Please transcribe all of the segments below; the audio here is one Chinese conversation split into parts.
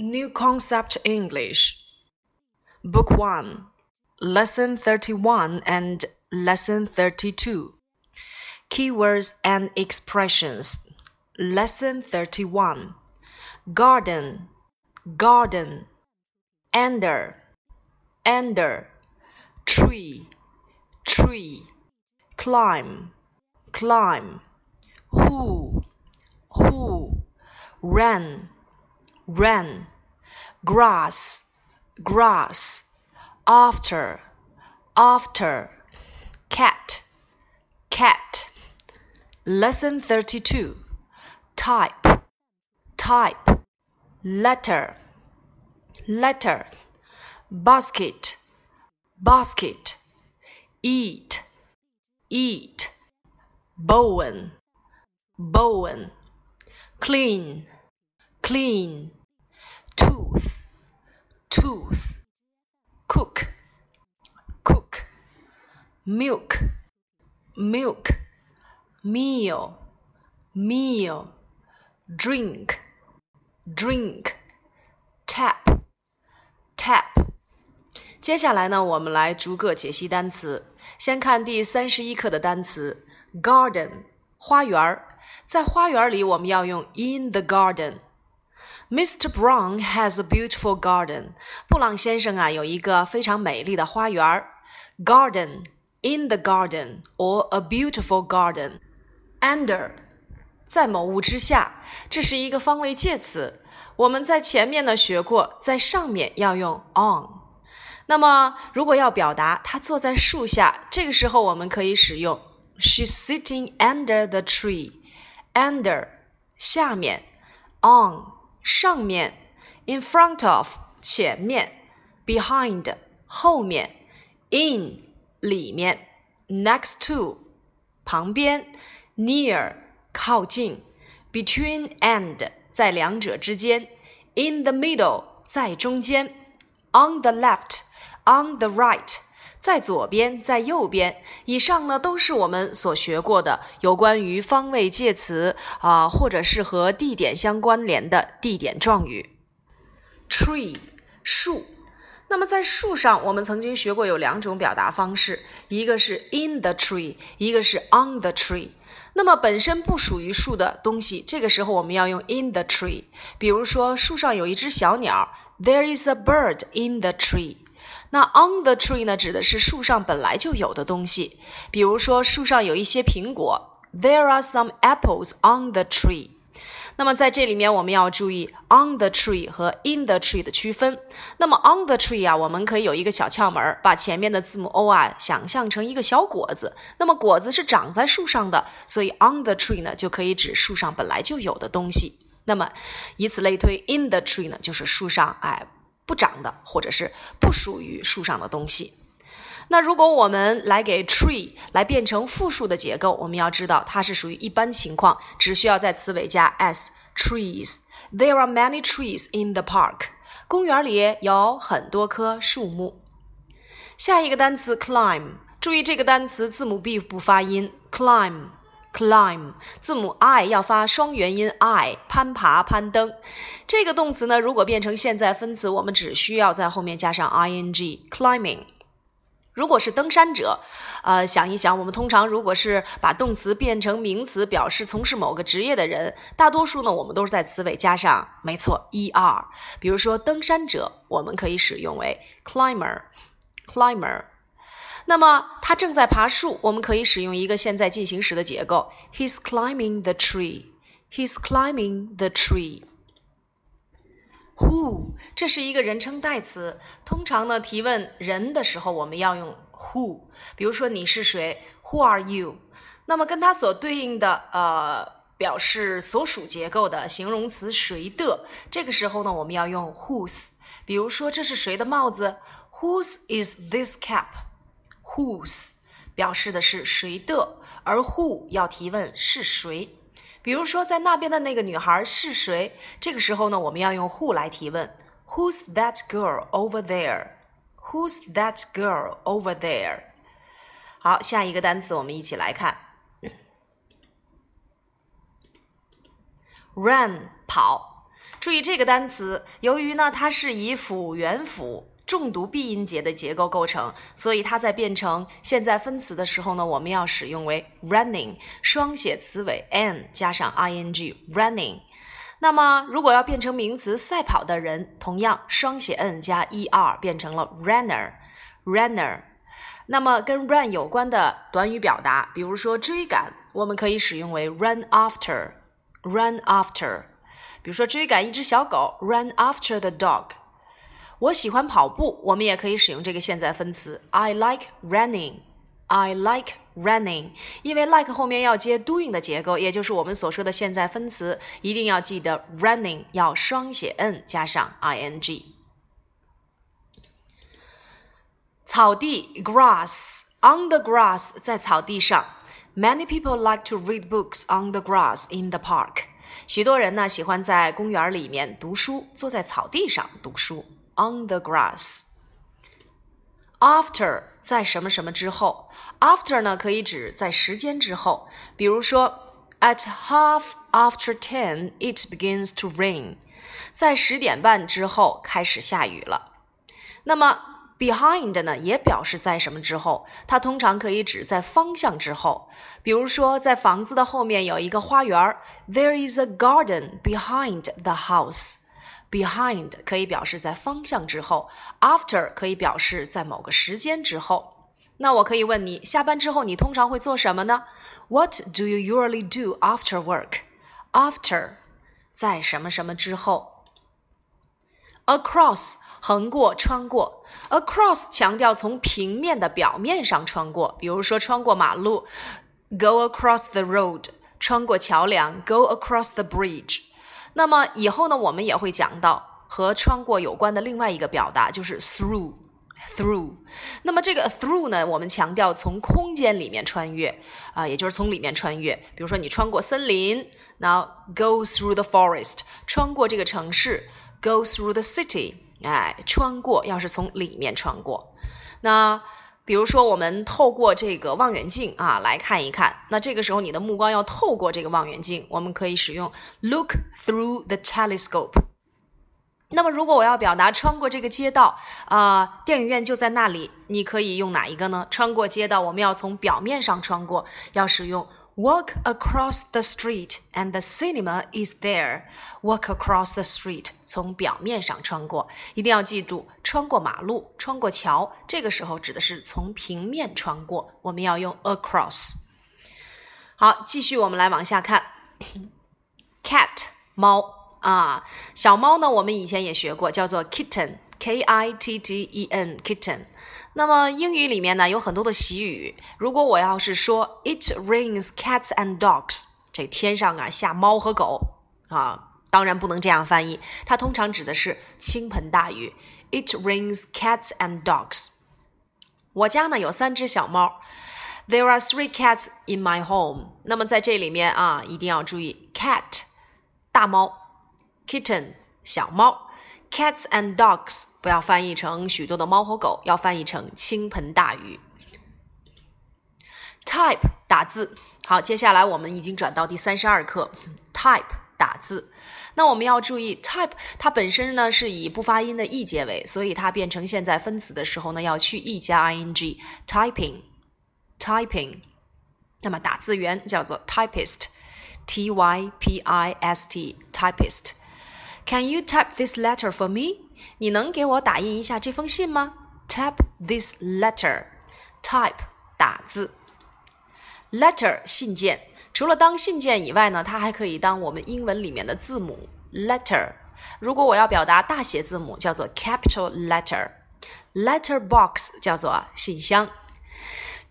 New Concept English, Book 1, Lesson 31 and Lesson 32. Keywords and Expressions. Lesson 31. Garden, garden. Under, under. Tree, tree. Climb, climb. Who, who. Run, run. Grass, grass. After, after. Cat, cat. Lesson 32. Type, type. Letter, letter. Basket, basket. Eat, eat. Bowen, bowen. Clean, clean Tooth, tooth. Cook, cook. Milk, milk. Meal, meal. Drink, drink. Tap, tap. 接下来呢，我们来逐个解析单词。先看第三十一课的单词：garden，花园儿。在花园里，我们要用 in the garden。 Mr. Brown has a beautiful garden。布朗先生啊，有一个非常美丽的花园。Garden, in the garden, or a beautiful garden. Under，在某物之下，这是一个方位介词。我们在前面呢学过，在上面要用 on。那么，如果要表达他坐在树下，这个时候我们可以使用 She's sitting under the tree. Under 下面，on 上面，in front of 前面，behind 后面，in 里面，next to 旁边，near 靠近，between and 在两者之间，in the middle 在中间，on the left。on the right， 在左边，在右边。以上呢都是我们所学过的有关于方位介词啊，或者是和地点相关联的地点状语。Tree，树。那么在树上，我们曾经学过有两种表达方式，一个是 in the tree，一个是 on the tree。那么本身不属于树的东西，这个时候我们要用 in the tree。比如说，树上有一只小鸟，There is a bird in the tree。那 on the tree 呢，指的是树上本来就有的东西，比如说树上有一些苹果，There are some apples on the tree。那么在这里面我们要注意 on the tree 和 in the tree 的区分。那么 on the tree 啊，我们可以有一个小窍门，把前面的字母 o 啊想象成一个小果子。那么果子是长在树上的，所以 on the tree 呢就可以指树上本来就有的东西。那么以此类推，in the tree 呢就是树上哎。不长的，或者是不属于树上的东西。那如果我们来给 tree 来变成复数的结构，我们要知道它是属于一般情况，只需要在词尾加 s trees。There are many trees in the park。公园里有很多棵树木。下一个单词 climb，注意这个单词字母 b 不发音，climb。Climb 字母 i 要发双元音 i，攀爬、攀登。这个动词呢，如果变成现在分词，我们只需要在后面加上 ing，climbing。如果是登山者，呃，想一想，我们通常如果是把动词变成名词，表示从事某个职业的人，大多数呢，我们都是在词尾加上，没错，er。比如说登山者，我们可以使用为 climber，climber。那么他正在爬树，我们可以使用一个现在进行时的结构：He's climbing the tree. He's climbing the tree. Who 这是一个人称代词，通常呢提问人的时候，我们要用 who。比如说你是谁？Who are you？那么跟它所对应的呃表示所属结构的形容词谁的，这个时候呢我们要用 whose。比如说这是谁的帽子？Whose is this cap？Whose 表示的是谁的，而 Who 要提问是谁。比如说，在那边的那个女孩是谁？这个时候呢，我们要用 Who 来提问。Who's that girl over there？Who's that girl over there？好，下一个单词我们一起来看，run 跑。注意这个单词，由于呢它是以辅元辅重读闭音节的结构构成，所以它在变成现在分词的时候呢，我们要使用为 running，双写词尾 n 加上 ing running。那么如果要变成名词赛跑的人，同样双写 n 加 er 变成了 runner runner。那么跟 run 有关的短语表达，比如说追赶，我们可以使用为 run after run after。比如说追赶一只小狗，run after the dog。我喜欢跑步，我们也可以使用这个现在分词，I like running。I like running。因为 like 后面要接 doing 的结构，也就是我们所说的现在分词，一定要记得 running 要双写 n 加上 ing。草地 grass on the grass 在草地上。Many people like to read books on the grass in the park. 许多人呢喜欢在公园里面读书，坐在草地上读书。 On the grass. After 在什么什么之后，After 呢可以指在时间之后，比如说，At half after ten it begins to rain，在十点半之后开始下雨了。那么 Behind 呢，也表示在什么之后，它通常可以指在方向之后。比如说，在房子的后面有一个花园，There is a garden behind the house。 Behind 可以表示在方向之后，After 可以表示在某个时间之后。那我可以问你，下班之后你通常会做什么呢？What do you usually do after work？After 在什么什么之后？Across 横过、穿过。Across 强调从平面的表面上穿过，比如说穿过马路，go across the road；穿过桥梁，go across the bridge。 那么以后呢，我们也会讲到和穿过有关的另外一个表达，就是 through，through。那么这个 through 呢，我们强调从空间里面穿越啊，也就是从里面穿越。比如说你穿过森林，now go through the forest；穿过这个城市，go through the city。哎，穿过，要是从里面穿过，那比如说我们透过这个望远镜啊来看一看，那这个时候你的目光要透过这个望远镜，我们可以使用 look through the telescope。那么如果我要表达穿过这个街道啊，电影院就在那里，你可以用哪一个呢？穿过街道，我们要从表面上穿过，要使用。Walk across the street and the cinema is there. Walk across the street，从表面上穿过，一定要记住，穿过马路，穿过桥，这个时候指的是从平面穿过，我们要用 across。好，继续我们来往下看，cat 猫啊，小猫呢，我们以前也学过，叫做 kitten，k i t t e n，kitten。那么英语里面呢有很多的习语，如果我要是说 It rains cats and dogs，这天上啊下猫和狗啊，当然不能这样翻译，它通常指的是倾盆大雨。It rains cats and dogs。我家呢有三只小猫，There are three cats in my home。那么在这里面啊，一定要注意 cat 大猫，kitten 小猫。Cats and dogs 不要翻译成许多的猫和狗，要翻译成倾盆大雨。Type 打字，好，接下来我们已经转到第三十二课。Type 打字，那我们要注意，type 它本身呢是以不发音的 e 结尾，所以它变成现在分词的时候呢要去 e 加 ing，typing，typing。那么打字员叫做 typist，t y p i s t，typist。Can you type this letter for me？你能给我打印一下这封信吗？Type this letter。Type 打字。Letter 信件，除了当信件以外呢，它还可以当我们英文里面的字母 letter。如果我要表达大写字母，叫做 capital letter。Letter box 叫做信箱。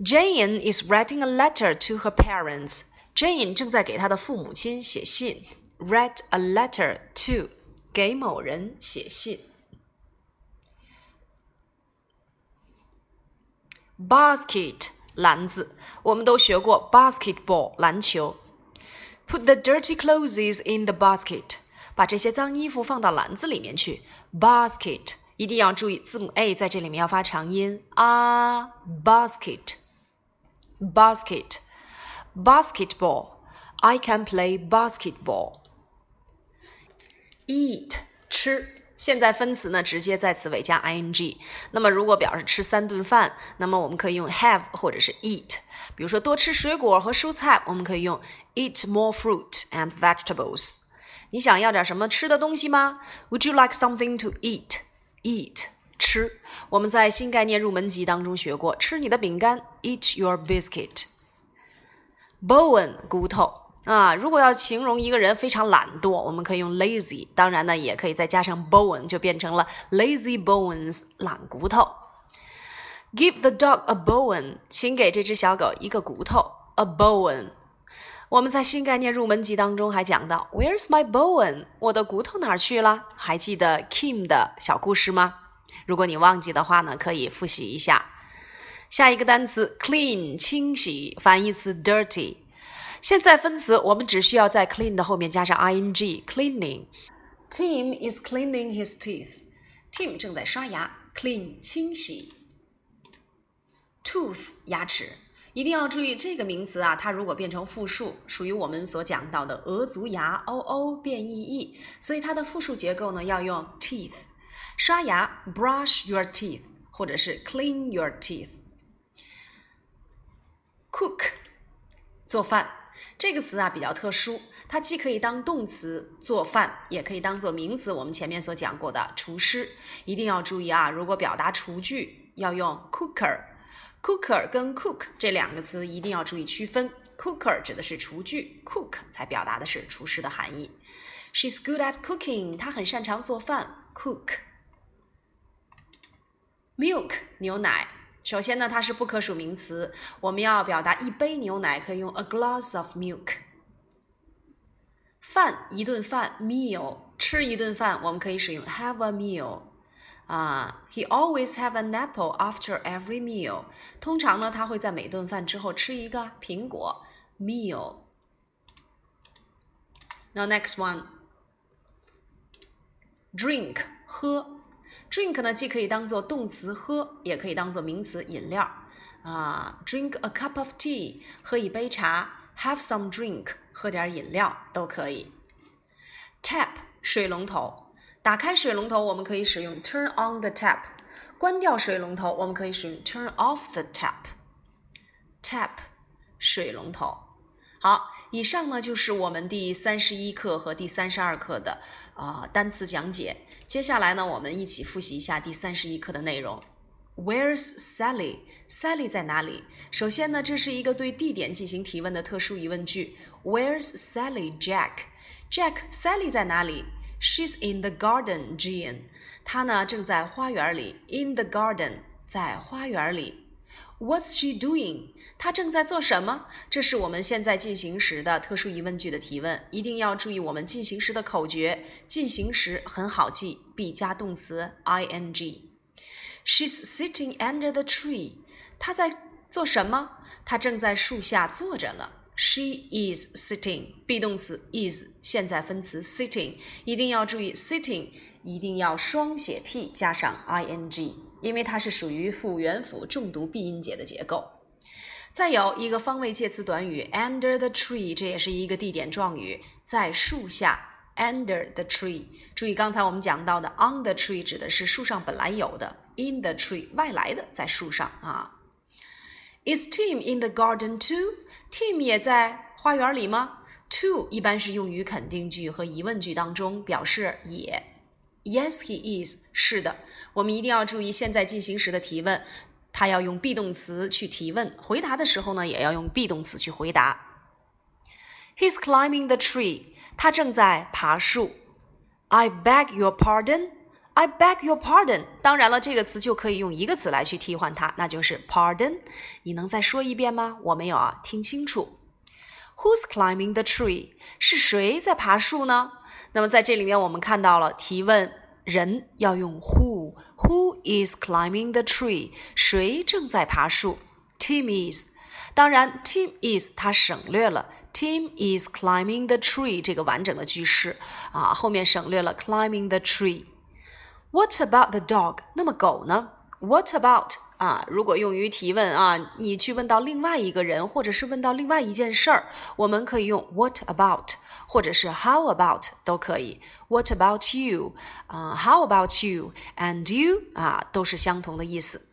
Jane is writing a letter to her parents。Jane 正在给她的父母亲写信。Write a letter to 给某人写信。Basket 篮子，我们都学过 basketball 篮球。Put the dirty clothes in the basket，把这些脏衣服放到篮子里面去。Basket 一定要注意字母 a 在这里面要发长音啊。Basket，basket，basketball。I can play basketball。Eat 吃。现在分词呢，直接在词尾加 ing。那么如果表示吃三顿饭，那么我们可以用 have 或者是 eat。比如说多吃水果和蔬菜，我们可以用 eat more fruit and vegetables。你想要点什么吃的东西吗？Would you like something to eat? Eat 吃。我们在新概念入门级当中学过，吃你的饼干，eat your biscuit。Bone 骨头。啊，如果要形容一个人非常懒惰，我们可以用 lazy。当然呢，也可以再加上 bone，就变成了 lazy bones，懒骨头。Give the dog a bone，请给这只小狗一个骨头，a bone。我们在新概念入门级当中还讲到，Where's my bone？我的骨头哪儿去了？还记得 Kim 的小故事吗？如果你忘记的话呢，可以复习一下。下一个单词 clean，清洗，反义词 dirty。现在分词，我们只需要在 clean 的后面加上 ing cleaning。Tim is cleaning his teeth. Tim 正在刷牙，clean 清洗。Tooth 牙齿，一定要注意这个名词啊，它如果变成复数，属于我们所讲到的鹅足牙 o o 变 e e，所以它的复数结构呢要用 teeth。刷牙 brush your teeth，或者是 clean your teeth。Cook 做饭。这个词啊比较特殊，它既可以当动词做饭，也可以当做名词。我们前面所讲过的厨师，一定要注意啊！如果表达厨具，要用 cooker，cooker 跟 cook 这两个词一定要注意区分。cooker 指的是厨具，cook 才表达的是厨师的含义。She's good at cooking，她很擅长做饭。cook milk 牛奶。首先呢，它是不可数名词。我们要表达一杯牛奶，可以用 a glass of milk。饭一顿饭 meal，吃一顿饭，我们可以使用 have a meal。啊，He always have an apple after every meal。通常呢，他会在每顿饭之后吃一个苹果 meal。Now next one，drink 喝。Drink 呢，既可以当做动词喝，也可以当做名词饮料啊。Drink a cup of tea，喝一杯茶；Have some drink，喝点饮料都可以。Tap 水龙头，打开水龙头，我们可以使用 turn on the tap；关掉水龙头，我们可以使用 turn off the tap。Tap 水龙头，好。以上呢就是我们第三十一课和第三十二课的啊单词讲解。接下来呢，我们一起复习一下第三十一课的内容。Where's Sally？Sally 在哪里？首先呢，这是一个对地点进行提问的特殊疑问句。Where's Sally？Jack？Jack，Sally 在哪里？She's in the garden, Jean。她呢正在花园里。In the garden，在花园里。What's she doing？她正在做什么？这是我们现在进行时的特殊疑问句的提问，一定要注意我们进行时的口诀。进行时很好记，必加动词 ing。She's sitting under the tree。她在做什么？她正在树下坐着呢。She is sitting。be 动词 is，现在分词 sitting，一定要注意 sitting，一定要双写 t 加上 ing。因为它是属于复元辅重读闭音节的结构。再有一个方位介词短语 under the tree，这也是一个地点状语，在树下 under the tree。注意刚才我们讲到的 on the tree 指的是树上本来有的，in the tree 外来的在树上啊。Is Tim in the garden too？Tim 也在花园里吗？To 一般是用于肯定句和疑问句当中，表示也。Yes, he is。是的，我们一定要注意现在进行时的提问，他要用 be 动词去提问，回答的时候呢，也要用 be 动词去回答。He's climbing the tree。他正在爬树。I beg your pardon。I beg your pardon。当然了，这个词就可以用一个词来去替换它，那就是 pardon。你能再说一遍吗？我没有啊，听清楚。Who's climbing the tree？是谁在爬树呢？那么在这里面，我们看到了提问人要用 who，who is climbing the tree？谁正在爬树？Tim is。当然，Tim is 它省略了 Tim is climbing the tree 这个完整的句式啊，后面省略了 climbing the tree。What about the dog？那么狗呢 What about 啊？如果用于提问啊，你去问到另外一个人，或者是问到另外一件事儿，我们可以用 What about，或者是 How about 都可以。What about you？啊，How about you？And you？啊，都是相同的意思。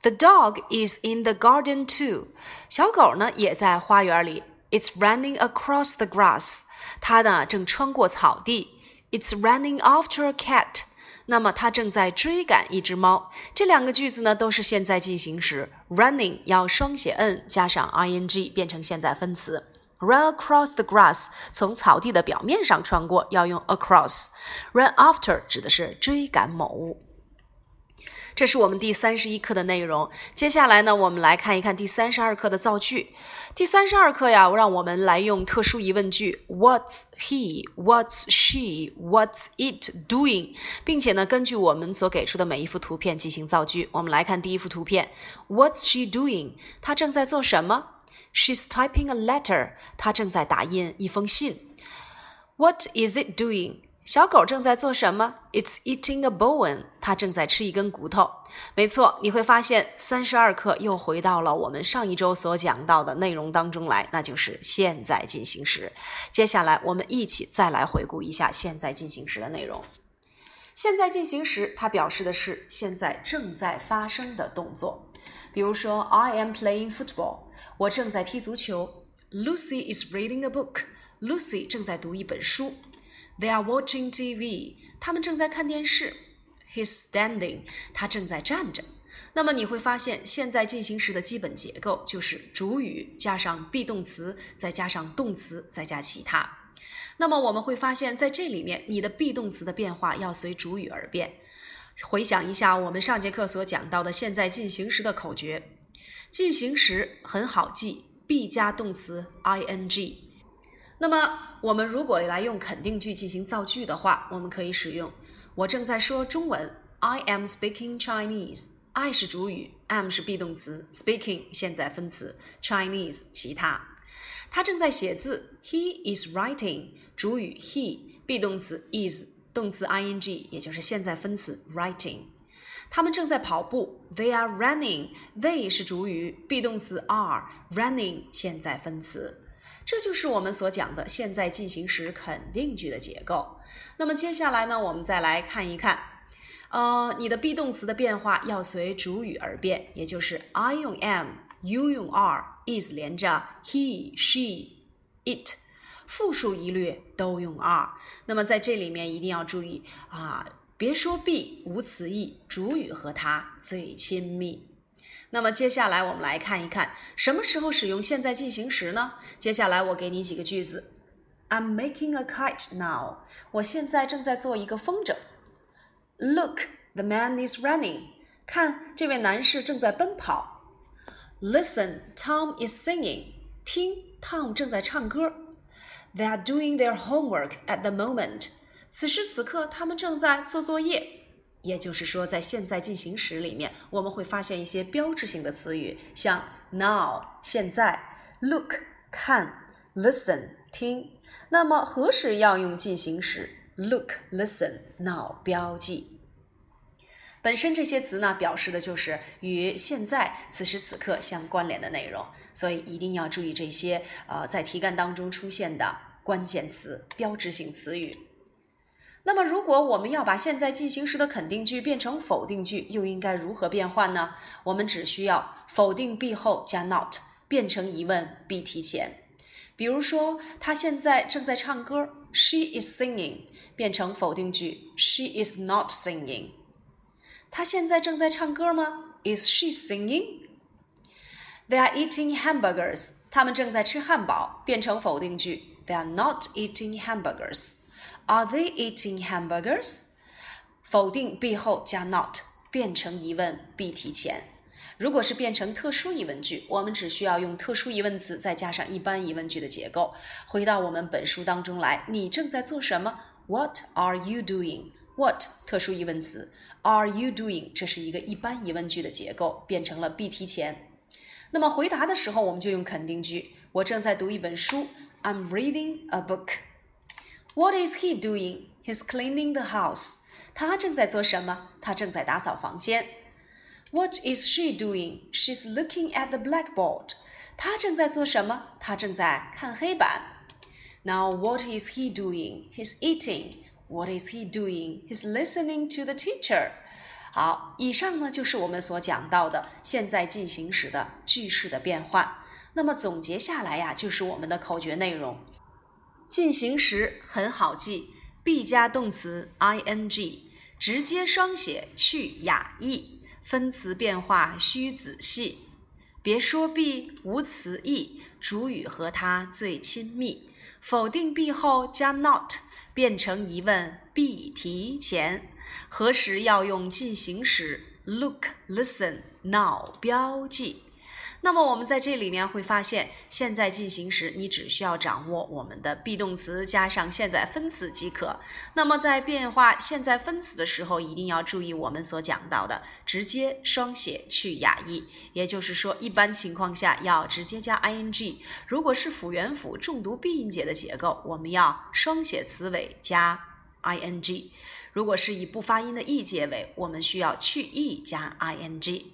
The dog is in the garden too。小狗呢也在花园里。It's running across the grass。它呢正穿过草地。It's running after a cat。 那么他正在追赶一只猫。这两个句子呢都是现在进行时，running 要双写 n 加上 ing 变成现在分词。Run across the grass 从草地的表面上穿过要用 across。Run after 指的是追赶某物。这是我们第三十一课的内容。接下来呢，我们来看一看第三十二课的造句。第三十二课呀，让我们来用特殊疑问句：What's he? What's she? What's it doing？并且呢，根据我们所给出的每一幅图片进行造句。我们来看第一幅图片：What's she doing？她正在做什么？She's typing a letter。她正在打印一封信。What is it doing？小狗正在做什么？It's eating a bone。它正在吃一根骨头。没错，你会发现三十二课又回到了我们上一周所讲到的内容当中来，那就是现在进行时。接下来我们一起再来回顾一下现在进行时的内容。现在进行时，它表示的是现在正在发生的动作。比如说，I am playing football。我正在踢足球。Lucy is reading a book。Lucy 正在读一本书。They are watching TV。他们正在看电视。He's standing。他正在站着。那么你会发现，现在进行时的基本结构就是主语加上 be 动词，再加上动词，再加其他。那么我们会发现，在这里面，你的 be 动词的变化要随主语而变。回想一下我们上节课所讲到的现在进行时的口诀。进行时很好记，be 加动词 ing。那么，我们如果来用肯定句进行造句的话，我们可以使用“我正在说中文 ”，I am speaking Chinese。I 是主语，am 是 be 动词，speaking 现在分词，Chinese 其他。他正在写字，He is writing。主语 he，be 动词 is，动词 ing 也就是现在分词 writing。他们正在跑步，They are running。They 是主语，be 动词 are，running 现在分词。这就是我们所讲的现在进行时肯定句的结构。那么接下来呢，我们再来看一看，呃，你的 be 动词的变化要随主语而变，也就是 I 用 am，you 用 are，is 连着 he，she，it，复数一律都用 are。那么在这里面一定要注意啊，别说 be 无词义，主语和它最亲密。那么接下来我们来看一看什么时候使用现在进行时呢？接下来我给你几个句子：I'm making a kite now。我现在正在做一个风筝。Look, the man is running。看，这位男士正在奔跑。Listen, Tom is singing。听，Tom 正在唱歌。They are doing their homework at the moment。此时此刻，他们正在做作业。 也就是说，在现在进行时里面，我们会发现一些标志性的词语，像 now 现在，look 看，listen 听。那么何时要用进行时？look、listen、now 标记。本身这些词呢，表示的就是与现在此时此刻相关联的内容，所以一定要注意这些呃在题干当中出现的关键词、标志性词语。那么，如果我们要把现在进行时的肯定句变成否定句，又应该如何变换呢？我们只需要否定 be 后加 not，变成疑问 be 提前。比如说，他现在正在唱歌，She is singing，变成否定句，She is not singing。他现在正在唱歌吗？Is she singing？They are eating hamburgers，他们正在吃汉堡，变成否定句，They are not eating hamburgers。Are they eating hamburgers？否定 be 后加 not，变成疑问 be 提前。如果是变成特殊疑问句，我们只需要用特殊疑问词再加上一般疑问句的结构。回到我们本书当中来，你正在做什么？What are you doing？What 特殊疑问词，Are you doing？这是一个一般疑问句的结构，变成了 be 提前。那么回答的时候，我们就用肯定句。我正在读一本书，I'm reading a book。What is he doing? He's cleaning the house. 他正在做什么？他正在打扫房间。 What is she doing? She's looking at the blackboard. 她正在做什么？她正在看黑板。Now, what is he doing? He's eating. What is he doing? He's listening to the teacher. 好，以上呢就是我们所讲到的现在进行时的句式的变换。那么总结下来呀，就是我们的口诀内容。 进行时很好记，be 加动词 ing，直接双写去哑译，分词变化需仔细。别说 be 无词义，主语和它最亲密。否定 be 后加 not，变成疑问 be 提前。何时要用进行时？Look, listen, now 标记。那么我们在这里面会发现，现在进行时你只需要掌握我们的 be 动词加上现在分词即可。那么在变化现在分词的时候，一定要注意我们所讲到的直接双写去哑译，也就是说，一般情况下要直接加 ing。如果是辅元辅重读闭音节的结构，我们要双写词尾加 ing。如果是以不发音的 e 结尾，我们需要去 e 加 ing。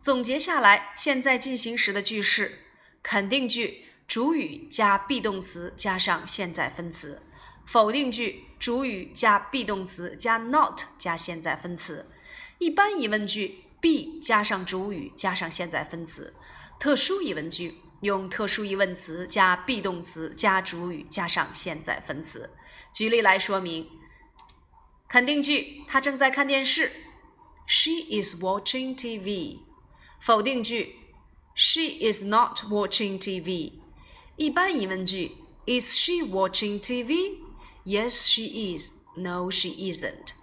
总结下来，现在进行时的句式：肯定句，主语加 be 动词加上现在分词；否定句，主语加 be 动词加 not 加现在分词；一般疑问句，be 加上主语加上现在分词；特殊疑问句，用特殊疑问词加 be 动词加主语加上现在分词。举例来说明：肯定句，他正在看电视；She is watching TV。否定句：She is not watching TV。一般疑问句：Is she watching TV？Yes, she is. No, she isn't。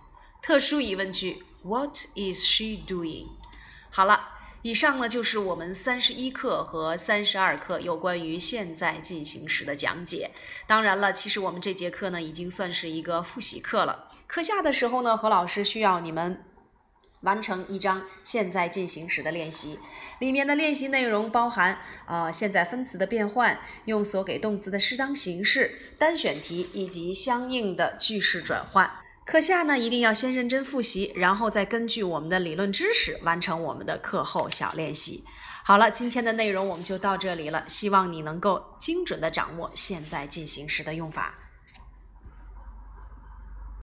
特殊疑问句：What is she doing？好了，以上呢就是我们三十一课和三十二课有关于现在进行时的讲解。当然了，其实我们这节课呢已经算是一个复习课了。课下的时候呢，何老师需要你们。完成一张现在进行时的练习，里面的练习内容包含啊现在分词的变换、用所给动词的适当形式、单选题以及相应的句式转换。课下呢一定要先认真复习，然后再根据我们的理论知识完成我们的课后小练习。好了，今天的内容我们就到这里了，希望你能够精准的掌握现在进行时的用法。